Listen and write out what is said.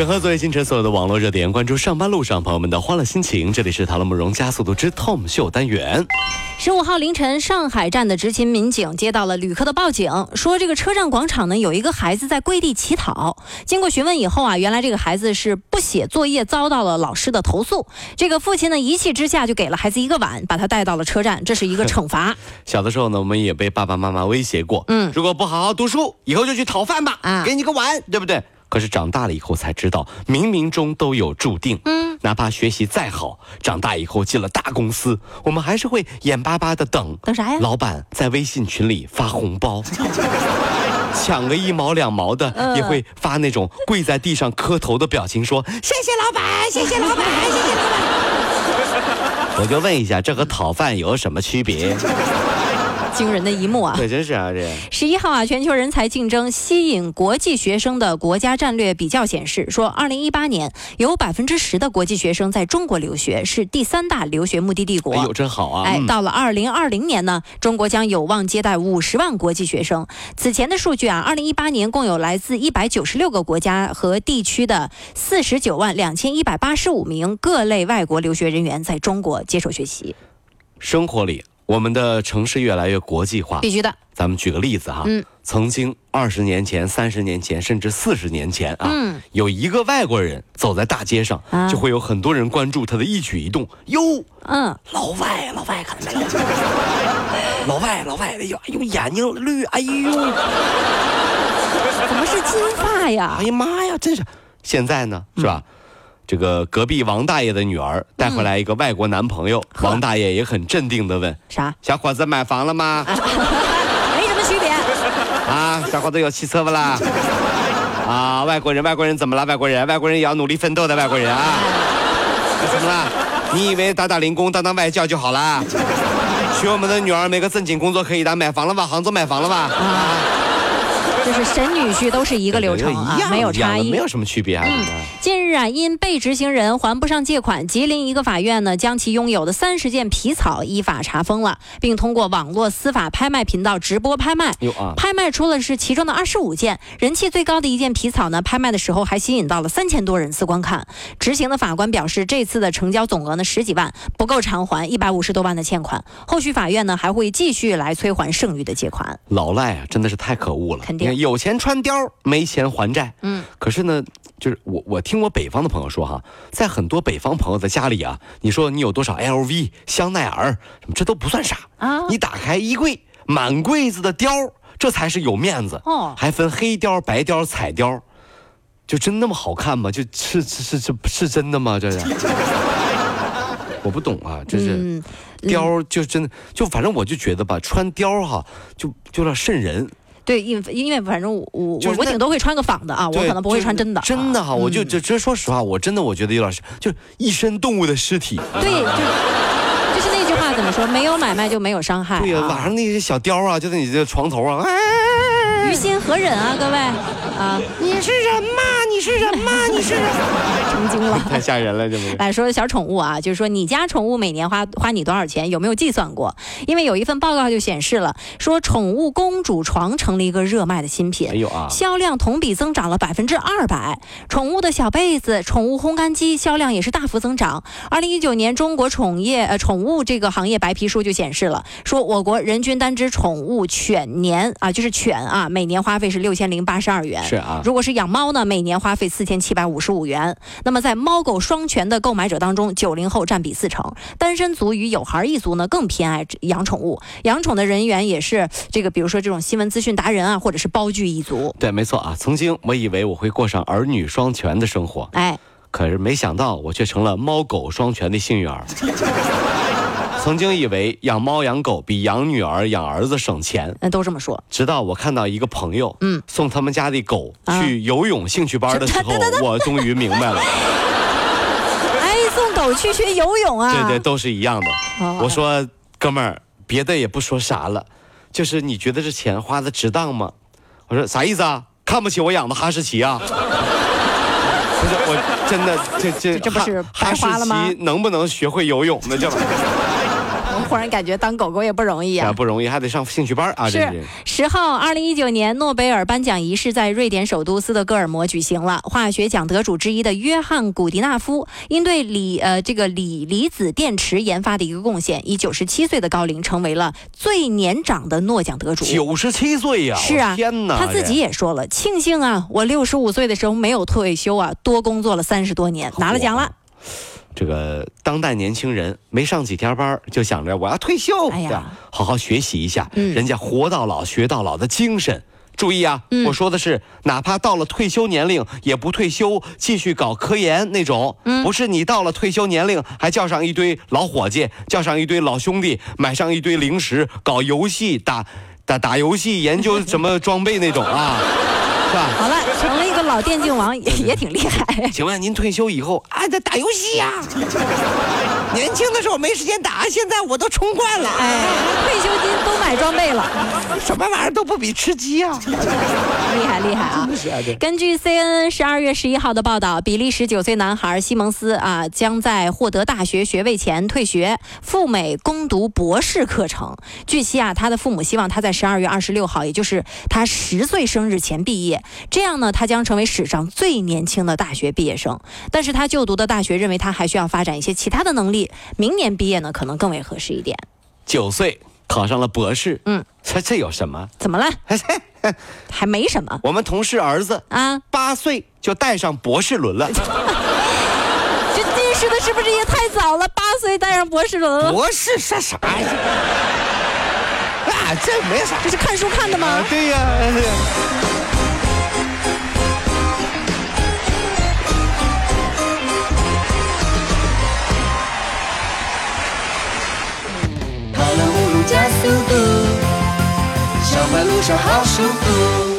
整合昨夜今晨所有的网络热点，关注上班路上朋友们的欢乐心情。这里是《塔罗慕容加速度之 Tom 秀》单元。十五号凌晨，上海站的执勤民警接到了旅客的报警，说这个车站广场呢有一个孩子在跪地乞讨。经过询问以后啊，原来这个孩子是不写作业，遭到了老师的投诉。这个父亲呢一气之下就给了孩子一个碗，把他带到了车站，这是一个惩罚。小的时候呢，我们也被爸爸妈妈威胁过，嗯如果不好好读书，以后就去讨饭吧，啊给你个碗，对不对？可是长大了以后才知道，冥冥中都有注定。嗯，哪怕学习再好，长大以后进了大公司，我们还是会眼巴巴的等等啥呀？老板在微信群里发红包，抢个一毛两毛的，嗯也会发那种跪在地上磕头的表情，说谢谢老板，谢谢老板，谢谢老板。我就问一下，这和讨饭有什么区别？惊人的一幕啊！对，真是啊，这十一号啊，全球人才竞争吸引国际学生的国家战略比较显示，说二零一八年有百分之十的国际学生在中国留学，是第三大留学目的地国。哎呦，真好啊！哎，嗯到了二零二零年呢，中国将有望接待五十万国际学生。此前的数据啊，二零一八年共有来自一百九十六个国家和地区的四十九万两千一百八十五名各类外国留学人员在中国接受学习，生活里，我们的城市越来越国际化。必须的。咱们举个例子哈，嗯曾经二十年前、三十年前，甚至四十年前啊，嗯有一个外国人走在大街上，啊就会有很多人关注他的一举一动。哟，嗯，老外，老外，看到没有？老外，老外，哎呦，哎呦，眼睛绿，哎呦，怎么是金发呀哎？呀妈呀，真是！现在呢，是吧？这个隔壁王大爷的女儿带回来一个外国男朋友，王大爷也很镇定的问啥？小伙子买房了吗？没什么区别。啊，小伙子有汽车不啦？啊，外国人，外国人怎么了？外国人，外国人也要努力奋斗的外国人啊！那怎么了？你以为打打零工、当当外教就好啦？娶我们的女儿，没个正经工作可以当，买房了吧？杭州买房了吧？啊，就是神女婿都是一个流程啊没有差异没。有什么区别啊。嗯近日啊，因被执行人还不上借款，吉林一个法院呢将其拥有的三十件皮草依法查封了，并通过网络司法拍卖频道直播拍卖。哟啊，拍卖出了是其中的二十五件，人气最高的一件皮草呢，拍卖的时候还吸引到了三千多人次观看。执行的法官表示，这次的成交总额呢十几万，不够偿还一百五十多万的欠款。后续法院呢还会继续来催还剩余的借款。老赖啊，真的是太可恶了。肯定你看有钱穿貂，没钱还债。嗯，可是呢，就是我我听我北方的朋友说哈，在很多北方朋友的家里啊，你说你有多少 LV、香奈儿，什么这都不算啥啊你打开衣柜，满柜子的貂，这才是有面子。哦还分黑貂、白貂、彩貂，就真那么好看吗？就是是是是是真的吗？这是。我不懂啊，这是嗯貂就真的就反正我就觉得吧，穿貂哈就就有点瘆人。对，因因为反正我我我顶多会穿个仿的啊，我可能不会穿真的。真的哈，我就嗯这这说实话，我真的我觉得有点是，就是一身动物的尸体。对，就就是那句话怎么说？没有买卖就没有伤害、对呀、晚啊。上那些小貂啊，就在你这床头啊，哎，于心何忍啊，各位啊，你是人吗？你是人吗？你是人？成精了。太吓人了，这不是？来说说小宠物啊，就是说你家宠物每年花花你多少钱，有没有计算过？因为有一份报告就显示了，说宠物公主床成了一个热卖的新品。哎呦啊，销量同比增长了百分之二百，宠物的小被子、宠物烘干机销量也是大幅增长。二零一九年中国宠业呃宠物这个行业白皮书就显示了，说我国人均单只宠物犬年啊，就是犬啊，每年花费是六千零八十二元。是啊，如果是养猫呢，每年花费四千七百五十五元。那么在猫狗双全的购买者当中，九零后占比四成，单身族与有孩一族呢更偏爱养宠物。养宠的人员也是这个，比如说这种新闻资讯达人啊，或者是包具一族。对，没错啊。曾经我以为我会过上儿女双全的生活，哎，可是没想到我却成了猫狗双全的幸运儿。曾经以为养猫养狗比养女儿养儿子省钱，那都这么说。直到我看到一个朋友，嗯，送他们家的狗啊去游泳兴趣班的时候，我终于明白了，哎，送狗去学游泳啊？对对，都是一样的。哦我说，哥们儿，别的也不说啥了，就是你觉得这钱花的值当吗？我说啥意思啊？看不起我养的哈士奇啊？不是，我真的这这这不是白哈士花了吗奇能不能学会游泳呢？这玩意儿我忽然感觉当狗狗也不容易啊啊。不容易，还得上兴趣班啊！这是十号，二零一九年诺贝尔颁奖仪式在瑞典首都斯德哥尔摩举行了。化学奖得主之一的约翰古迪纳夫，因对锂呃这个锂离子电池研发的一个贡献，以九十七岁的高龄成为了最年长的诺奖得主。九十七岁呀！是啊天哪！他自己也说了，庆幸啊，我六十五岁的时候没有退休啊，多工作了三十多年，拿了奖了。这个当代年轻人没上几天班儿就想着我要退休，哎呀。对好好学习一下，嗯。人家活到老学到老的精神。注意啊，嗯。我说的是，哪怕到了退休年龄也不退休，继续搞科研那种，嗯。不是你到了退休年龄还叫上一堆老伙计，叫上一堆老兄弟，买上一堆零食，搞游戏打打打游戏，研究什么装备那种啊，是吧？好了，成了一个老电竞王，也也挺厉害。请问您退休以后啊，在打游戏呀、年轻的时候没时间打，现在我都冲惯了，哎，退休金都买装备了，什么玩意儿都不比吃鸡啊！厉害厉害啊！根据 CNN 十二月十一号的报道，比利时九岁男孩西蒙斯啊，将在获得大学学位前退学，赴美攻读博士课程。据悉啊，他的父母希望他在十二月二十六号，也就是他十岁生日前毕业，这样呢，他将成为史上最年轻的大学毕业生。但是他就读的大学认为他还需要发展一些其他的能力，明年毕业呢，可能更为合适一点。九岁考上了博士，嗯，这这有什么？怎么了？还没什么我们同事儿子啊？八岁就带上博士轮了，这近视的是不是也太早了？八岁带上博士轮了，博士是啥呀？啊，这没啥。这是看书看的吗？啊，对呀、跑好舒服。